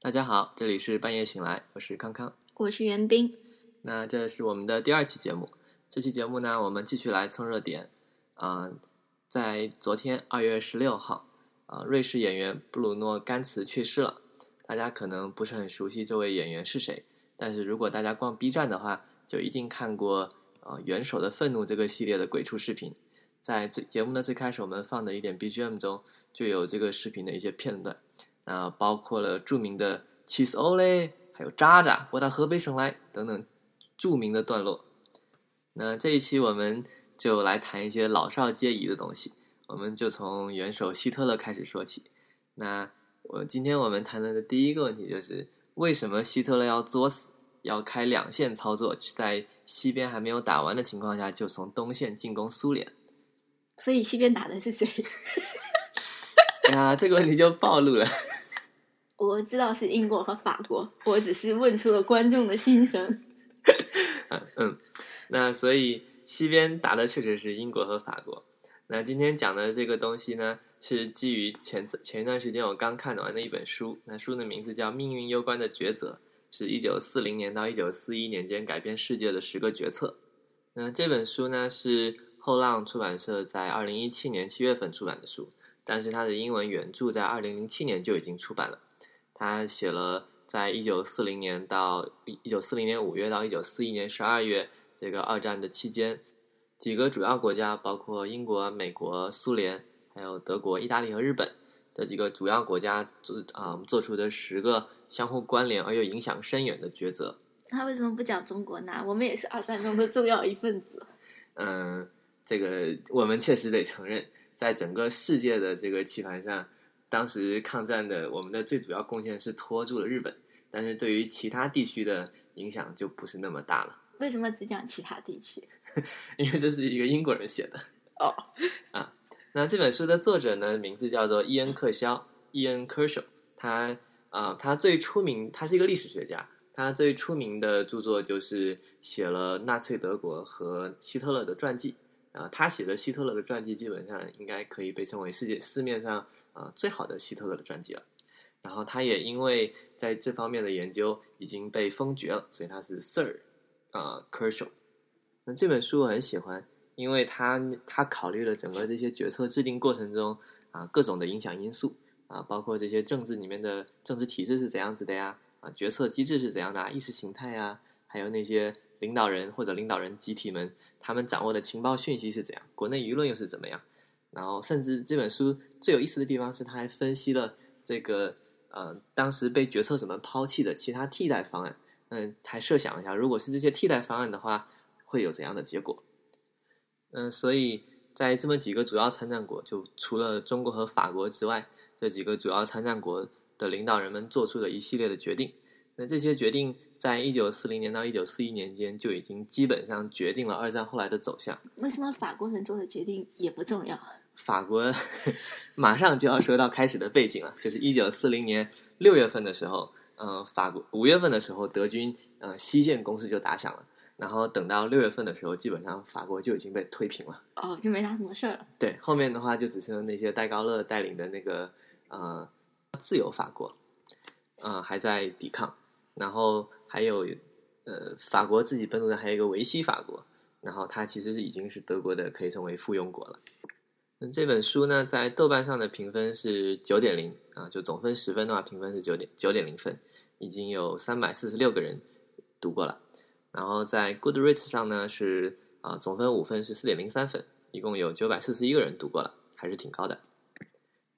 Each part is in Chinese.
大家好，这里是半夜醒来，我是康康。我是袁冰。那这是我们的第二期节目。这期节目呢，我们继续来蹭热点。啊、在昨天二月十六号，啊、瑞士演员布鲁诺·甘茨去世了。大家可能不是很熟悉这位演员是谁，但是如果大家逛 B 站的话，就一定看过呃《元首的愤怒》这个系列的鬼畜视频。在最节目的最开始，我们放的一点 BGM 中就有这个视频的一些片段。那包括了著名的 “Cheese Ole”，还有“渣渣”，我到河北省来等等著名的段落。那这一期我们就来谈一些老少皆宜的东西，我们就从元首希特勒开始说起。那我今天我们谈论的第一个问题就是，为什么希特勒要作死，要开两线操作，在西边还没有打完的情况下，就从东线进攻苏联？所以西边打的是谁？哎 呀，这个问题就暴露了。我知道是英国和法国，我只是问出了观众的心声。嗯嗯，那所以西边打的确实是英国和法国。那今天讲的这个东西呢，是基于前前一段时间我刚看完的一本书，那书的名字叫《命运攸关的抉择》，是一九四零年到一九四一年间改变世界的十个决策。那这本书呢是后浪出版社在二零一七年七月份出版的书，但是它的英文原著在二零零七年就已经出版了。他写了在一九四零年到一九四零年五月到一九四一年十二月这个二战的期间，几个主要国家，包括英国、美国、苏联，还有德国、意大利和日本这几个主要国家做啊、做出的十个相互关联而又影响深远的抉择。他为什么不讲中国呢？我们也是二战中的重要一份子。嗯，这个我们确实得承认，在整个世界的这个棋盘上，当时抗战的我们的最主要贡献是拖住了日本，但是对于其他地区的影响就不是那么大了，为什么只讲其他地区？因为这是一个英国人写的。哦，啊那这本书的作者呢，名字叫做伊恩·克肖伊恩·科舍，他啊、他最出名，他是一个历史学家，他最出名的著作就是写了纳粹德国和希特勒的传记。啊、他写的希特勒的传记基本上应该可以被称为世界市面上啊、最好的希特勒的传记了。然后他也因为在这方面的研究已经被封爵了，所以他是 Sir 啊、科舍。那这本书我很喜欢，因为他他考虑了整个这些决策制定过程中啊各种的影响因素啊，包括这些政治里面的政治体制是怎样子的呀，啊决策机制是怎样的啊，意识形态呀，还有那些领导人或者领导人集体们他们掌握的情报讯息是怎样，国内舆论又是怎么样，然后甚至这本书最有意思的地方是，他还分析了这个呃当时被决策者们抛弃的其他替代方案，嗯，还设想一下，如果是这些替代方案的话。会有怎样的结果？嗯，所以在这么几个主要参战国，就除了中国和法国之外，这几个主要参战国的领导人们做出了一系列的决定。那这些决定在一九四零年到一九四一年间就已经基本上决定了二战后来的走向。为什么法国人做的决定也不重要？法国 马上就要说到开始的背景了，就是一九四零年六月份的时候，呃，法国五月份的时候，德军呃西线攻势就打响了。然后等到六月份的时候，基本上法国就已经被推平了。哦，就没啥什么事儿了。对，后面的话就只剩那些戴高乐带领的那个呃自由法国，呃还在抵抗。然后还有呃法国自己本土的还有一个维希法国，然后它其实是已经是德国的可以称为附庸国了。那这本书呢，在豆瓣上的评分是九点零啊，就总分十分的话，评分是九点九点零分，已经有三百四十六个人读过了。然后在 Goodreads 上呢是啊、总分五分是四点零三分，一共有九百四十一个人读过了，还是挺高的。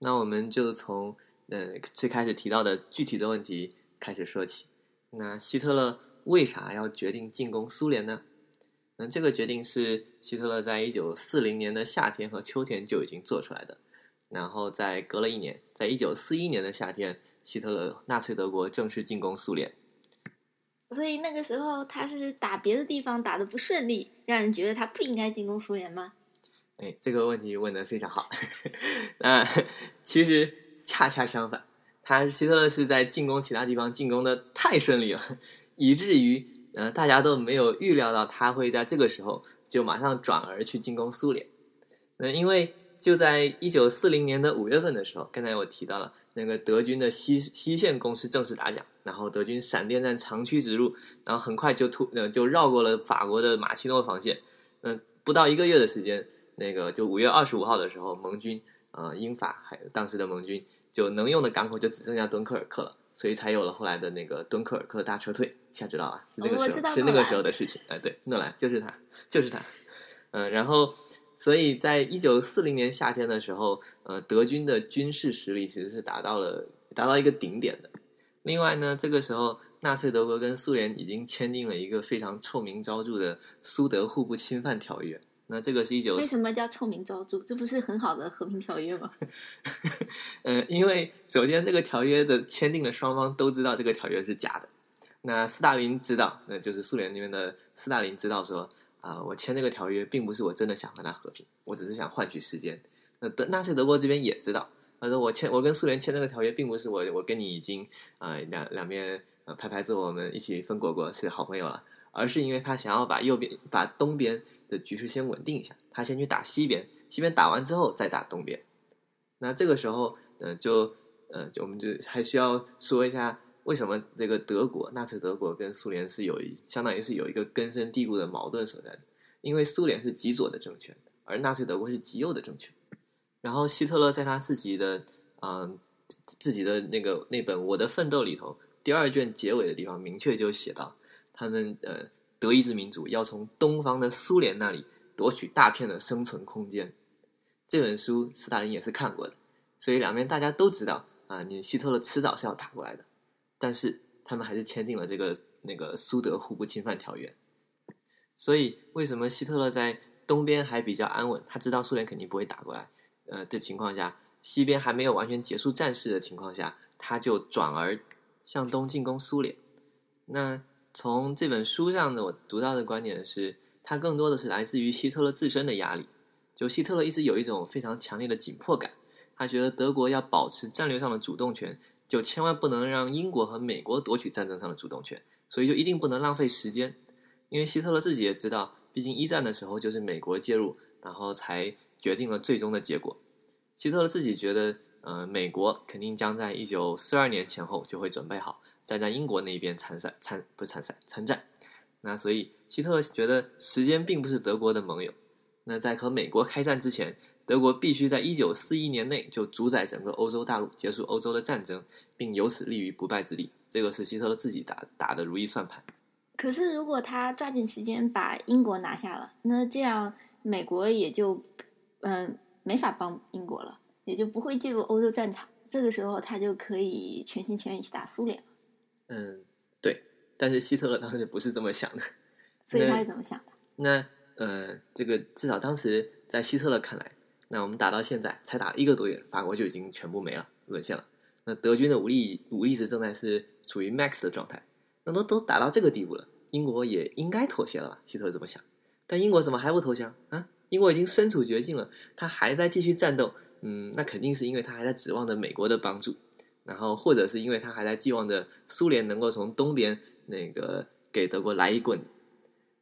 那我们就从呃最开始提到的具体的问题开始说起。那希特勒为啥要决定进攻苏联呢？那这个决定是希特勒在一九四零年的夏天和秋天就已经做出来的，然后在隔了一年，在一九四一年的夏天，希特勒纳粹德国正式进攻苏联。所以那个时候他是打别的地方打的不顺利，让人觉得他不应该进攻苏联吗？哎，这个问题问的非常好。那其实恰恰相反，他希特勒是在进攻其他地方进攻的太顺利了，以至于呃大家都没有预料到他会在这个时候就马上转而去进攻苏联。那因为就在一九四零年的五月份的时候，刚才我提到了那个德军的西西线攻势正式打响，然后德军闪电战长驱直入，然后很快就突呃就绕过了法国的马奇诺防线，嗯，不到一个月的时间。那个就五月二十五号的时候，盟军啊，英法还有当时的盟军就能用的港口就只剩下敦刻尔克了，所以才有了后来的那个敦刻尔克大撤退。现在知道啊，是那个时候，是那个时候的事情。哎，对，诺兰就是他，就是他。嗯，然后，所以在一九四零年夏天的时候，呃，德军的军事实力其实是达到了达到一个顶点的。另外呢，这个时候纳粹德国跟苏联已经签订了一个非常臭名昭著的苏德互不侵犯条约。那这个是一九为什么叫臭名昭著？这不是很好的和平条约吗？嗯，因为首先这个条约的签订的双方都知道这个条约是假的。那斯大林知道，那就是苏联那边的斯大林知道说啊，我签这个条约并不是我真的想和他和平，我只是想换取时间。那德纳粹德国这边也知道，他说我签我跟苏联签这个条约并不是我我跟你已经啊两两边呃拍拍桌我们一起分果果是好朋友了。而是因为他想要把右边、把东边的局势先稳定一下，他先去打西边，西边打完之后再打东边。那这个时候，呃，就呃，就我们就还需要说一下，为什么这个德国、纳粹德国跟苏联是有一相当于是有一个根深蒂固的矛盾所在的。因为苏联是极左的政权，而纳粹德国是极右的政权。然后希特勒在他自己的嗯自己的那个那本《我的奋斗》里头第二卷结尾的地方，明确就写到。他们呃，德意志民族要从东方的苏联那里夺取大片的生存空间。这本书斯大林也是看过的，所以两边大家都知道啊，你希特勒迟早是要打过来的。但是他们还是签订了这个那个苏德互不侵犯条约。所以为什么希特勒在东边还比较安稳？他知道苏联肯定不会打过来。呃，的情况下，西边还没有完全结束战事的情况下，他就转而向东进攻苏联。那。从这本书上呢，我读到的观点是，它更多的是来自于希特勒自身的压力。就希特勒一直有一种非常强烈的紧迫感，他觉得德国要保持战略上的主动权，就千万不能让英国和美国夺取战争上的主动权，所以就一定不能浪费时间。因为希特勒自己也知道，毕竟一战的时候就是美国介入，然后才决定了最终的结果。希特勒自己觉得，呃，美国肯定将在一九四二年前后就会准备好。站在英国那边参赛参不参赛参战，那所以希特勒觉得时间并不是德国的盟友。那在和美国开战之前，德国必须在一九四一年内就主宰整个欧洲大陆，结束欧洲的战争，并由此立于不败之地。这个是希特勒自己打打的如意算盘。可是如果他抓紧时间把英国拿下了，那这样美国也就嗯没法帮英国了，也就不会进入欧洲战场。这个时候他就可以全心全意去打苏联。嗯，对，但是希特勒当时不是这么想的，所以他是怎么想的？那呃，这个至少当时在希特勒看来，那我们打到现在才打一个多月，法国就已经全部没了，沦陷了。那德军的武力武力值正在是处于 max 的状态，那都都打到这个地步了，英国也应该妥协了吧？希特勒这么想，但英国怎么还不投降啊？英国已经身处绝境了，他还在继续战斗，嗯，那肯定是因为他还在指望着美国的帮助。然后，或者是因为他还在寄望着苏联能够从东边那个给德国来一棍。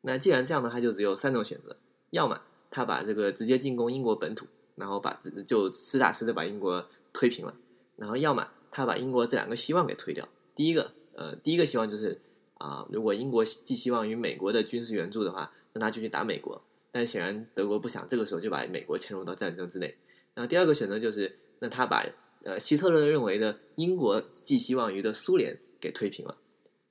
那既然这样呢，他就只有三种选择：要么他把这个直接进攻英国本土，然后把就实打实的把英国推平了；然后要么他把英国这两个希望给推掉。第一个，呃，第一个希望就是啊，如果英国寄希望于美国的军事援助的话，那他就去打美国。但显然德国不想这个时候就把美国牵入到战争之内。然后第二个选择就是，那他把。呃，希特勒认为的英国寄希望于的苏联给推平了。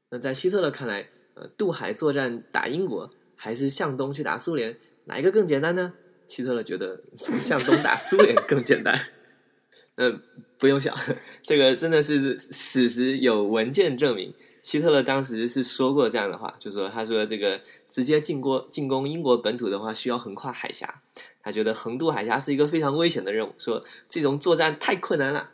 那在希特勒看来，呃，渡海作战打英国，还是向东去打苏联，哪一个更简单呢？希特勒觉得 向东打苏联更简单。呃，不用想，这个真的是史实有文件证明，希特勒当时是说过这样的话，就说他说这个直接进攻进攻英国本土的话，需要横跨海峡。他觉得横渡海峡是一个非常危险的任务，说这种作战太困难了。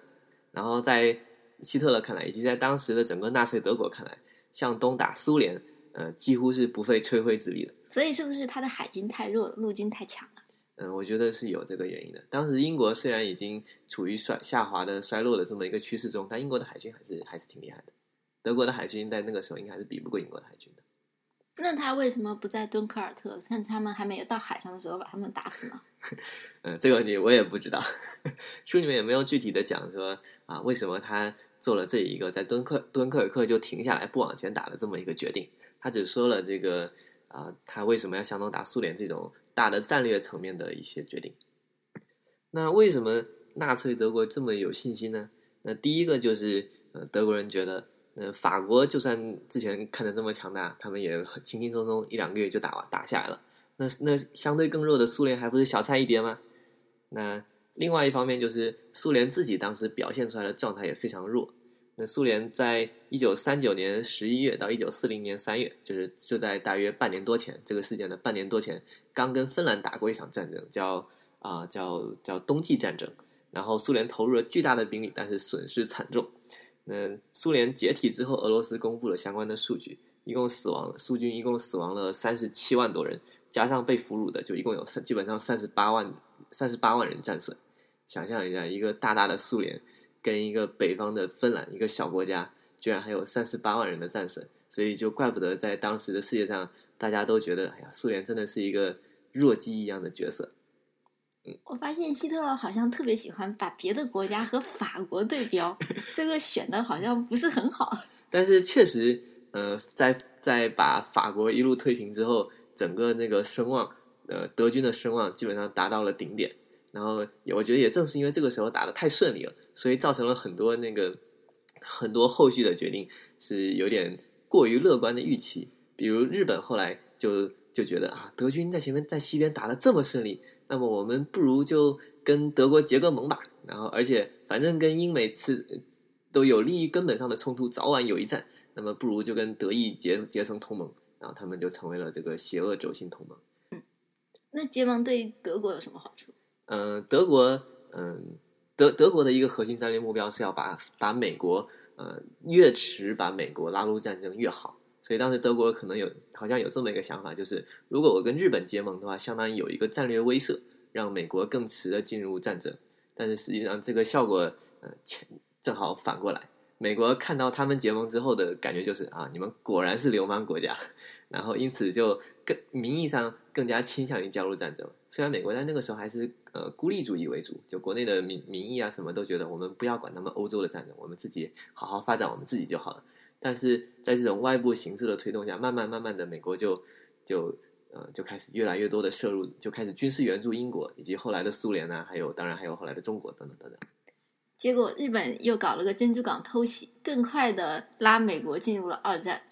然后在希特勒看来，以及在当时的整个纳粹德国看来，向东打苏联，呃，几乎是不费吹灰之力的。所以，是不是他的海军太弱了，陆军太强了？嗯，我觉得是有这个原因的。当时英国虽然已经处于衰下滑的衰落的这么一个趋势中，但英国的海军还是还是挺厉害的。德国的海军在那个时候应该还是比不过英国的海军的。那他为什么不在敦刻尔特趁他们还没有到海上的时候把他们打死呢？嗯，这个问题我也不知道，书里面也没有具体的讲说啊，为什么他做了这一个在敦刻敦刻尔克就停下来不往前打的这么一个决定。他只说了这个啊，他为什么要向东打苏联这种大的战略层面的一些决定。那为什么纳粹德国这么有信心呢？那第一个就是呃，德国人觉得。呃，法国就算之前看着这么强大，他们也轻轻松松一两个月就打完打下来了。那那相对更弱的苏联还不是小菜一碟吗？那另外一方面就是苏联自己当时表现出来的状态也非常弱。那苏联在一九三九年十一月到一九四零年三月，就是就在大约半年多前，这个事件的半年多前，刚跟芬兰打过一场战争，叫啊叫叫冬季战争。然后苏联投入了巨大的兵力，但是损失惨重。那苏联解体之后，俄罗斯公布了相关的数据，一共死亡苏军一共死亡了三十七万多人，加上被俘虏的，就一共有三基本上三十八万三十八万人战损。想象一下，一个大大的苏联跟一个北方的芬兰，一个小国家，居然还有三十八万人的战损，所以就怪不得在当时的世界上，大家都觉得，哎呀，苏联真的是一个弱鸡一样的角色。我发现希特勒好像特别喜欢把别的国家和法国对标，这个选的好像不是很好。但是确实，呃，在在把法国一路推平之后，整个那个声望，呃，德军的声望基本上达到了顶点。然后，我觉得也正是因为这个时候打的太顺利了，所以造成了很多那个很多后续的决定是有点过于乐观的预期。比如日本后来就就觉得啊，德军在前面在西边打的这么顺利。那么我们不如就跟德国结个盟吧，然后而且反正跟英美吃都有利益根本上的冲突，早晚有一战。那么不如就跟德意结结成同盟，然后他们就成为了这个邪恶轴心同盟。嗯，那结盟对德国有什么好处？嗯，德国，嗯，德德国的一个核心战略目标是要把把美国，呃，越迟把美国拉入战争越好。所以当时德国可能有好像有这么一个想法，就是如果我跟日本结盟的话，相当于有一个战略威慑，让美国更迟的进入战争。但是实际上这个效果，呃，正好反过来，美国看到他们结盟之后的感觉就是啊，你们果然是流氓国家，然后因此就更名义上更加倾向于加入战争。虽然美国在那个时候还是呃孤立主义为主，就国内的民民意啊什么都觉得我们不要管他们欧洲的战争，我们自己好好发展我们自己就好了。但是在这种外部形势的推动下，慢慢慢慢的，美国就就呃就开始越来越多的摄入，就开始军事援助英国，以及后来的苏联啊，还有当然还有后来的中国等等等等。结果日本又搞了个珍珠港偷袭，更快的拉美国进入了二战，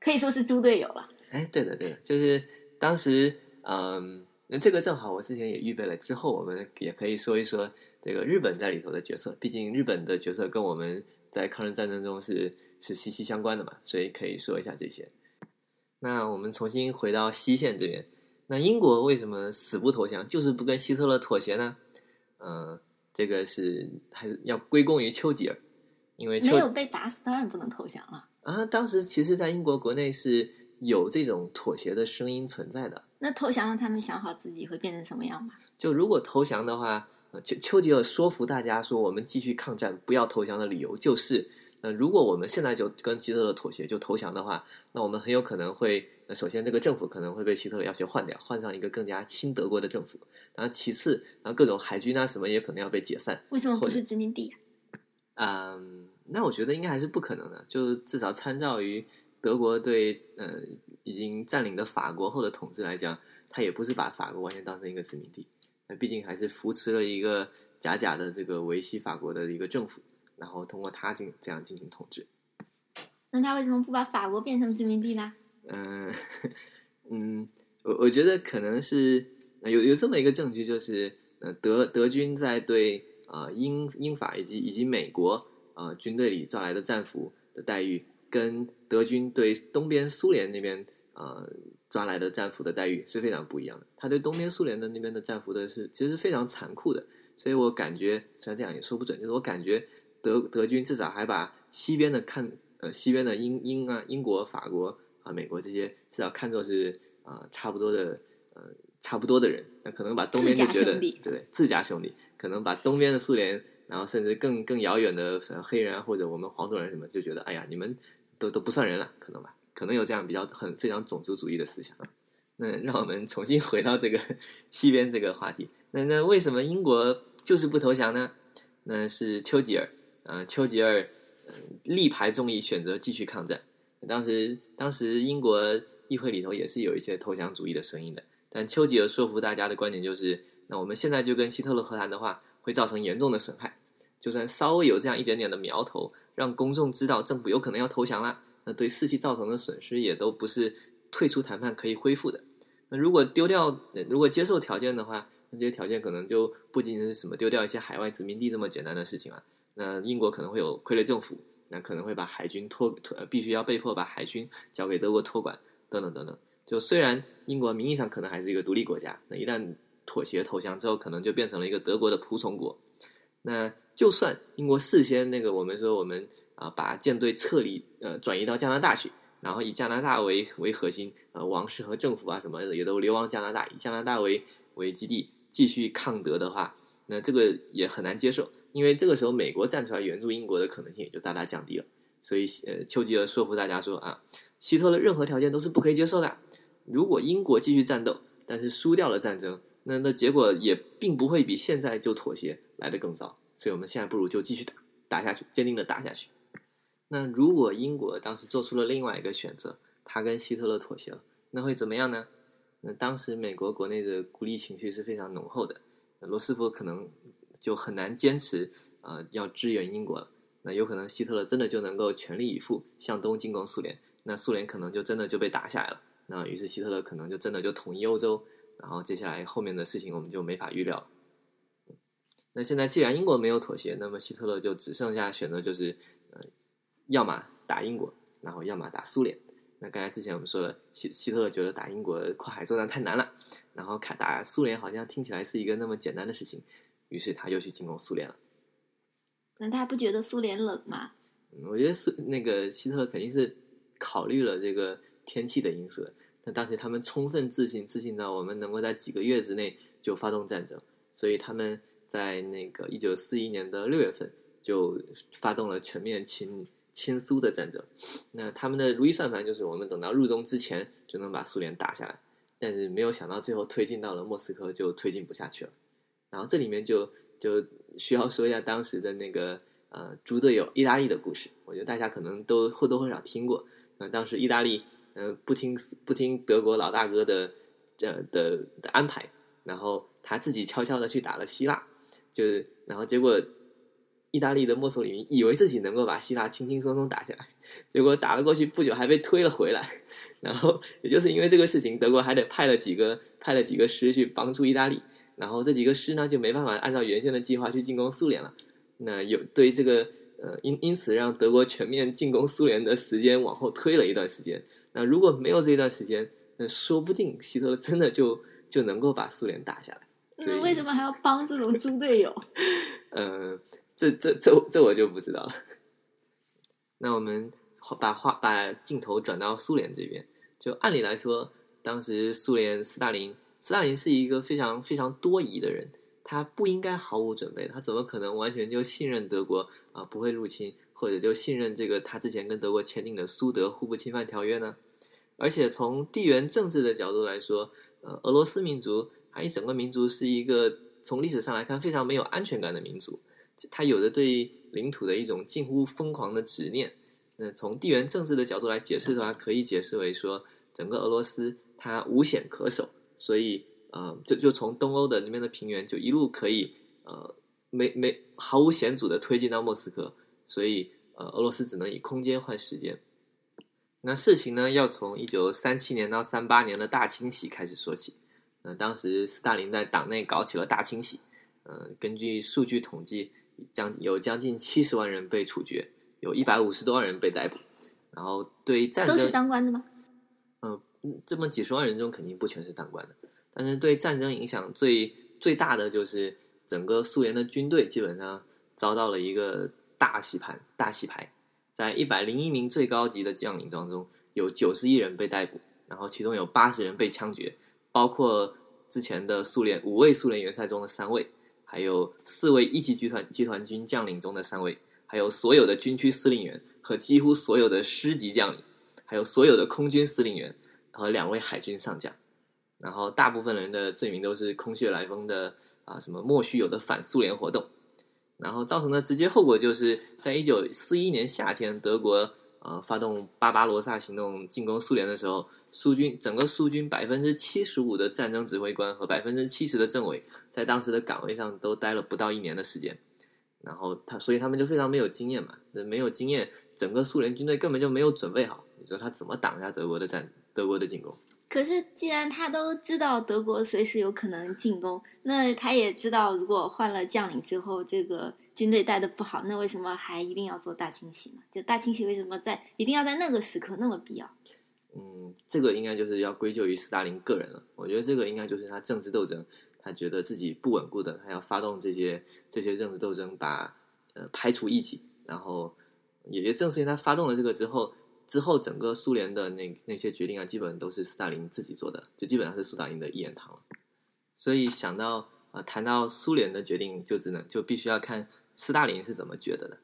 可以说是猪队友了。哎，对的对的，就是当时嗯，那这个正好我之前也预备了，之后我们也可以说一说这个日本在里头的角色，毕竟日本的角色跟我们在抗日战争中是。是息息相关的嘛，所以可以说一下这些。那我们重新回到西线这边，那英国为什么死不投降，就是不跟希特勒妥协呢？嗯，这个是还是要归功于丘吉尔，因为没有被打死，当然不能投降了。啊，当时其实，在英国国内是有这种妥协的声音存在的。那投降了，他们想好自己会变成什么样吗？就如果投降的话，丘丘吉尔说服大家说，我们继续抗战，不要投降的理由就是。那如果我们现在就跟希特勒妥协就投降的话，那我们很有可能会，那首先这个政府可能会被希特勒要求换掉，换上一个更加亲德国的政府。然后其次，然后各种海军啊什么也可能要被解散。为什么不是殖民地啊？嗯，那我觉得应该还是不可能的。就至少参照于德国对呃已经占领的法国后的统治来讲，他也不是把法国完全当成一个殖民地，那毕竟还是扶持了一个假假的这个维系法国的一个政府。然后通过他进这样进行统治，那他为什么不把法国变成殖民地呢？嗯嗯，我我觉得可能是有有这么一个证据，就是呃德德军在对啊英英法以及以及美国啊军队里抓来的战俘的待遇，跟德军对东边苏联那边啊抓来的战俘的待遇是非常不一样的。他对东边苏联的那边的战俘的是其实是非常残酷的，所以我感觉虽然这样也说不准，就是我感觉。德德军至少还把西边的看呃西边的英英啊英国法国啊美国这些至少看作是啊差不多的呃差不多的人，那可能把东边就觉得对自家兄弟，可能把东边的苏联，然后甚至更更遥远的呃黑人啊，或者我们黄种人什么，就觉得哎呀，你们都都不算人了，可能吧，可能有这样比较很非常种族主义的思想。那让我们重新回到这个西边这个话题。那那为什么英国就是不投降呢？那是丘吉尔，呃，丘吉尔、力排众议，选择继续抗战。当时当时英国议会里头也是有一些投降主义的声音的，但丘吉尔说服大家的观点就是：那我们现在就跟希特勒和谈的话，会造成严重的损害。就算稍微有这样一点点的苗头，让公众知道政府有可能要投降了，那对士气造成的损失也都不是退出谈判可以恢复的。那如果丢掉，如果接受条件的话，那这些条件可能就不仅仅是什么丢掉一些海外殖民地这么简单的事情啊。那英国可能会有傀儡政府，那可能会把海军托托，呃必须要被迫把海军交给德国托管，等等等等。就虽然英国名义上可能还是一个独立国家，那一旦妥协投降之后，可能就变成了一个德国的仆从国。那就算英国事先那个我们说我们啊把舰队撤离呃转移到加拿大去，然后以加拿大为为核心，呃王室和政府啊什么的也都流亡加拿大，以加拿大为为基地继续抗德的话，那这个也很难接受，因为这个时候美国站出来援助英国的可能性也就大大降低了。所以呃丘吉尔说服大家说啊，希特勒任何条件都是不可以接受的。如果英国继续战斗，但是输掉了战争，那那结果也并不会比现在就妥协来得更糟。所以我们现在不如就继续打打下去，坚定的打下去。那如果英国当时做出了另外一个选择，他跟希特勒妥协了，那会怎么样呢？那当时美国国内的孤立情绪是非常浓厚的，罗斯福可能就很难坚持呃要支援英国了。那有可能希特勒真的就能够全力以赴向东进攻苏联，那苏联可能就真的就被打下来了。那于是希特勒可能就真的就统一欧洲，然后接下来后面的事情我们就没法预料。那现在既然英国没有妥协，那么希特勒就只剩下选择就是，呃，要么打英国，然后要么打苏联。那刚才之前我们说了，希希特勒觉得打英国跨海作战太难了，然后卡打苏联好像听起来是一个那么简单的事情，于是他就去进攻苏联了。那他不觉得苏联冷吗？嗯我觉得苏那个希特勒肯定是考虑了这个天气的因素的。那当时他们充分自信，自信到我们能够在几个月之内就发动战争，所以他们在那个一九四一年的六月份就发动了全面侵侵苏的战争。那他们的如意算盘就是我们等到入冬之前就能把苏联打下来，但是没有想到最后推进到了莫斯科就推进不下去了。然后这里面就就需要说一下当时的那个呃猪队友意大利的故事，我觉得大家可能都或多或少听过。那、当时意大利、呃不听不听德国老大哥的这呃的的安排，然后他自己悄悄的去打了希腊，就是然后结果意大利的墨索里尼以为自己能够把希腊轻轻松松打下来，结果打了过去不久还被推了回来，然后也就是因为这个事情，德国还得派了几个派了几个师去帮助意大利，然后这几个师呢就没办法按照原先的计划去进攻苏联了。那有对这个呃因因此让德国全面进攻苏联的时间往后推了一段时间。那如果没有这一段时间，那说不定希特勒真的就就能够把苏联打下来。那为什么还要帮这种猪队友？呃，这这这这我就不知道了。那我们把话把镜头转到苏联这边，就按理来说，当时苏联斯大林，斯大林是一个非常非常多疑的人，他不应该毫无准备，他怎么可能完全就信任德国啊、不会入侵，或者就信任这个他之前跟德国签订的苏德互不侵犯条约呢？而且从地缘政治的角度来说，呃，俄罗斯民族它一整个民族是一个从历史上来看非常没有安全感的民族，它有着对领土的一种近乎疯狂的执念。那从地缘政治的角度来解释的话，可以解释为说，整个俄罗斯它无险可守，所以呃，就就从东欧的那边的平原就一路可以呃没没毫无险阻的推进到莫斯科，所以呃，俄罗斯只能以空间换时间。那事情呢，要从一九三七年到三八年的大清洗开始说起。呃，当时斯大林在党内搞起了大清洗，呃，根据数据统计，将有将近七十万人被处决，有一百五十多万人被逮捕。然后对战争都是当官的吗？嗯，这么几十万人中肯定不全是当官的，但是对战争影响最最大的就是整个苏联的军队基本上遭到了一个大洗盘、大洗牌。在一百零一名最高级的将领当中，有九十一人被逮捕，然后其中有八十人被枪决，包括之前的苏联五位苏联元帅中的三位，还有四位一级集团集团军将领中的三位，还有所有的军区司令员和几乎所有的师级将领，还有所有的空军司令员和两位海军上将。然后大部分人的罪名都是空穴来风的啊，什么莫须有的反苏联活动。然后造成的直接后果就是在一九四一年夏天，德国呃发动巴巴罗萨行动进攻苏联的时候，苏军整个苏军百分之七十五的战争指挥官和百分之七十的政委，在当时的岗位上都待了不到一年的时间。然后他，所以他们就非常没有经验嘛，没有经验，整个苏联军队根本就没有准备好。你说他怎么挡下德国的战，德国的进攻？可是，既然他都知道德国随时有可能进攻，那他也知道，如果换了将领之后，这个军队带的不好，那为什么还一定要做大清洗呢？就大清洗为什么在一定要在那个时刻那么必要？嗯，这个应该就是要归咎于斯大林个人了。我觉得这个应该就是他政治斗争，他觉得自己不稳固的，他要发动这些这些政治斗争，把呃排除异己。然后，也就正是因为他发动了这个之后。之后，整个苏联的那那些决定啊，基本都是斯大林自己做的，就基本上是斯大林的一言堂了。所以想到啊，谈到苏联的决定，就只能就必须要看斯大林是怎么觉得的。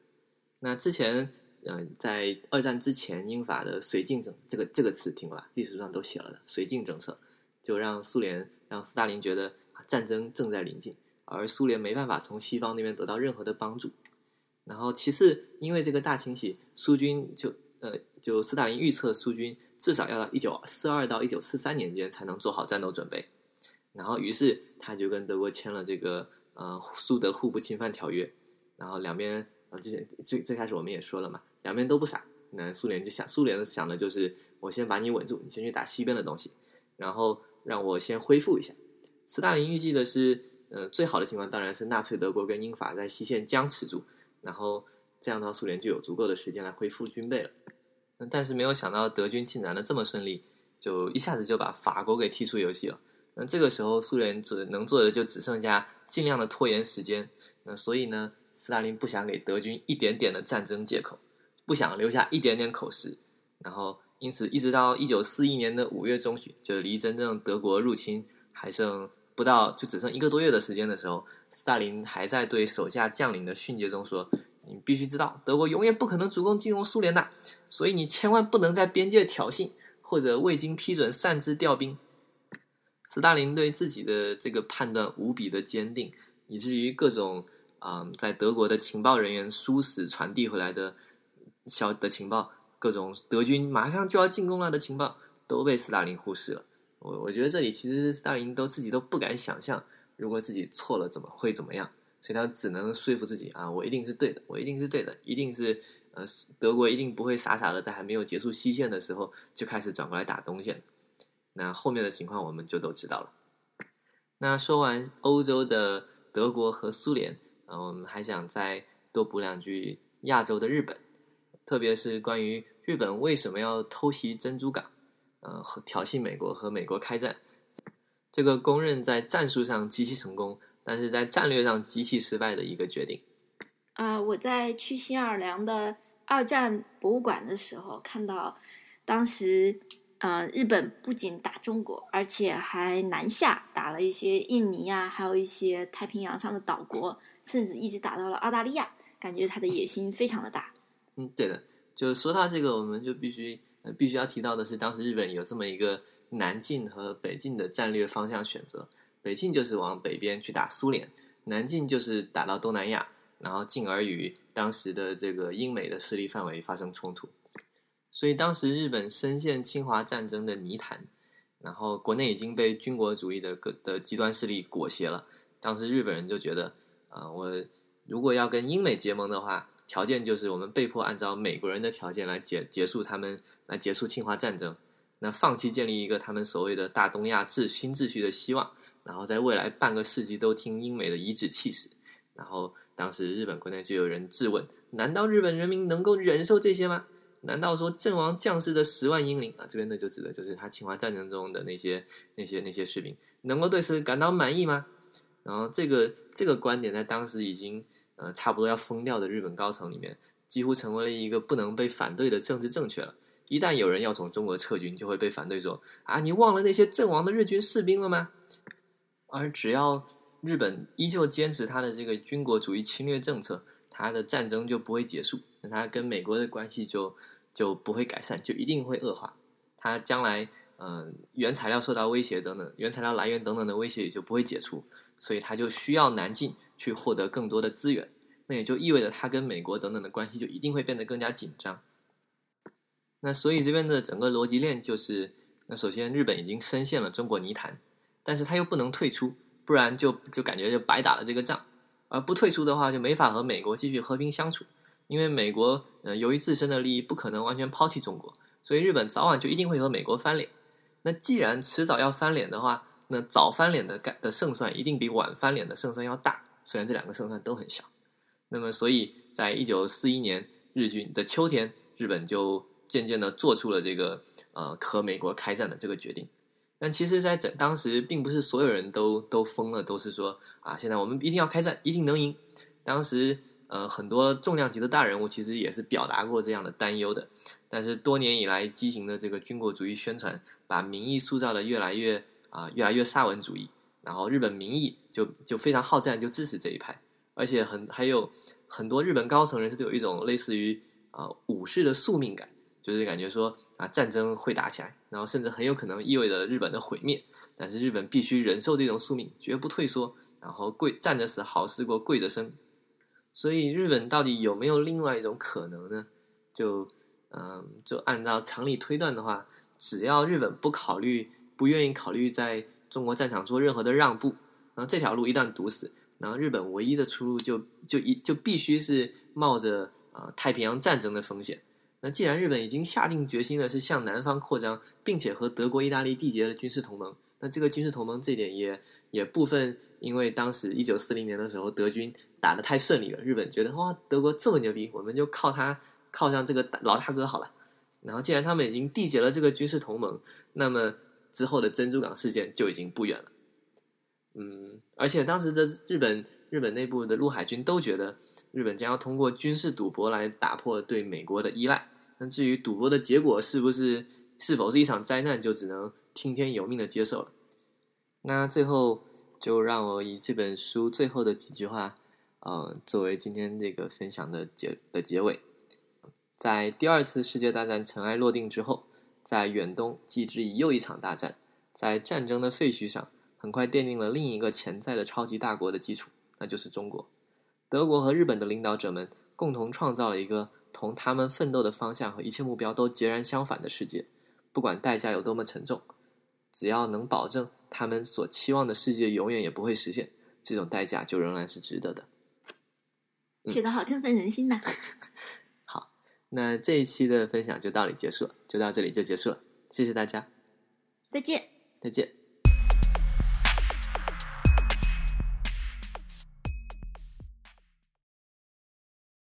那之前，嗯，在二战之前，英法的绥靖政这个这个词听过吧？历史上都写了的绥靖政策，就让苏联让斯大林觉得啊战争正在临近，而苏联没办法从西方那边得到任何的帮助。然后其次，因为这个大清洗，苏军就。呃，就斯大林预测苏军至少要到一九四二到一九四三年间才能做好战斗准备，然后于是他就跟德国签了这个呃苏德互不侵犯条约，然后两边呃之前最最开始我们也说了嘛，两边都不傻，那苏联就想苏联想的就是我先把你稳住，你先去打西边的东西，然后让我先恢复一下。斯大林预计的是，呃最好的情况当然是纳粹德国跟英法在西线僵持住，然后。这样的话，苏联就有足够的时间来恢复军备了。但是没有想到德军进展的这么顺利，就一下子就把法国给踢出游戏了。那这个时候，苏联只能做的就只剩下尽量的拖延时间。那所以呢，斯大林不想给德军一点点的战争借口，不想留下一点点口实。然后，因此一直到一九四一年的五月中旬，就离真正德国入侵还剩不到，就只剩一个多月的时间的时候，斯大林还在对手下将领的训诫中说。你必须知道，德国永远不可能主动进攻苏联的，所以你千万不能在边界挑衅，或者未经批准擅自调兵。斯大林对自己的这个判断无比的坚定，以至于各种啊，在德国的情报人员殊死传递回来的小的情报，各种德军马上就要进攻了的情报，都被斯大林忽视了。我我觉得这里其实斯大林都自己都不敢想象，如果自己错了怎么会怎么样。所以他只能说服自己啊，我一定是对的，我一定是对的，一定是呃，德国一定不会傻傻的在还没有结束西线的时候就开始转过来打东线。那后面的情况我们就都知道了。那说完欧洲的德国和苏联，啊，我们还想再多补两句亚洲的日本，特别是关于日本为什么要偷袭珍珠港，呃，和挑衅美国和美国开战，这个公认在战术上极其成功。但是在战略上极其失败的一个决定。啊，我在去新奥尔良的二战博物馆的时候，看到当时，呃，日本不仅打中国，而且还南下打了一些印尼啊，还有一些太平洋上的岛国，甚至一直打到了澳大利亚。感觉他的野心非常的大。嗯，对的。就说到这个，我们就必须必须要提到的是，当时日本有这么一个南进和北进的战略方向选择。北进就是往北边去打苏联，南进就是打到东南亚，然后进而与当时的这个英美的势力范围发生冲突。所以当时日本深陷侵华战争的泥潭，然后国内已经被军国主义的各的极端势力裹挟了。当时日本人就觉得，啊，我如果要跟英美结盟的话，条件就是我们被迫按照美国人的条件来结结束他们来结束侵华战争，那放弃建立一个他们所谓的大东亚秩新秩序的希望。然后在未来半个世纪都听英美的颐指气使，然后当时日本国内就有人质问：难道日本人民能够忍受这些吗？难道说阵亡将士的十万英灵啊，这边呢就指的就是他侵华战争中的那些那些那些士兵，能够对此感到满意吗？然后这个这个观点在当时已经呃差不多要疯掉的日本高层里面，几乎成为了一个不能被反对的政治正确了。一旦有人要从中国撤军，就会被反对说：啊，你忘了那些阵亡的日军士兵了吗？而只要日本依旧坚持他的这个军国主义侵略政策，他的战争就不会结束，那他跟美国的关系就就不会改善，就一定会恶化。他将来，嗯、原材料受到威胁等等，原材料来源等等的威胁也就不会解除，所以他就需要南进去获得更多的资源。那也就意味着他跟美国等等的关系就一定会变得更加紧张。那所以这边的整个逻辑链就是，那首先日本已经深陷了中国泥潭，但是他又不能退出，不然就就感觉就白打了这个仗。而不退出的话，就没法和美国继续和平相处，因为美国呃由于自身的利益不可能完全抛弃中国，所以日本早晚就一定会和美国翻脸。那既然迟早要翻脸的话，那早翻脸的概的胜算一定比晚翻脸的胜算要大，虽然这两个胜算都很小。那么，所以在一九四一年日军的秋天，日本就渐渐的做出了这个呃和美国开战的这个决定。但其实，在整当时，并不是所有人都都疯了，都是说啊，现在我们一定要开战，一定能赢。当时，呃，很多重量级的大人物其实也是表达过这样的担忧的。但是多年以来畸形的这个军国主义宣传，把民意塑造的越来越啊、越来越沙文主义，然后日本民意就就非常好战，就支持这一派，而且很还有很多日本高层人士都有一种类似于啊、武士的宿命感。就是感觉说啊，战争会打起来，然后甚至很有可能意味着日本的毁灭。但是日本必须忍受这种宿命，绝不退缩，然后跪站着死好事过跪着生。所以日本到底有没有另外一种可能呢？就嗯，就按照常理推断的话，只要日本不考虑、不愿意考虑在中国战场做任何的让步，然后这条路一旦堵死，然后日本唯一的出路就就一就必须是冒着啊、太平洋战争的风险。那既然日本已经下定决心了是向南方扩张，并且和德国、意大利缔结了军事同盟，那这个军事同盟这点也也部分因为当时一九四零年的时候德军打得太顺利了，日本觉得哇德国这么牛逼，我们就靠他靠上这个老大哥好了。然后既然他们已经缔结了这个军事同盟，那么之后的珍珠港事件就已经不远了。嗯，而且当时的日本日本内部的陆海军都觉得。日本将要通过军事赌博来打破对美国的依赖。那至于赌博的结果是不是是否是一场灾难，就只能听天由命的接受了。那最后就让我以这本书最后的几句话，呃，作为今天这个分享的结的结尾。在第二次世界大战尘埃落定之后，在远东继之以又一场大战，在战争的废墟上，很快奠定了另一个潜在的超级大国的基础，那就是中国。德国和日本的领导者们共同创造了一个同他们奋斗的方向和一切目标都截然相反的世界。不管代价有多么沉重，只要能保证他们所期望的世界永远也不会实现，这种代价就仍然是值得的。写的好振奋人心呐！好，那这一期的分享就到这里结束了，就到这里就结束了，谢谢大家，再见。再见。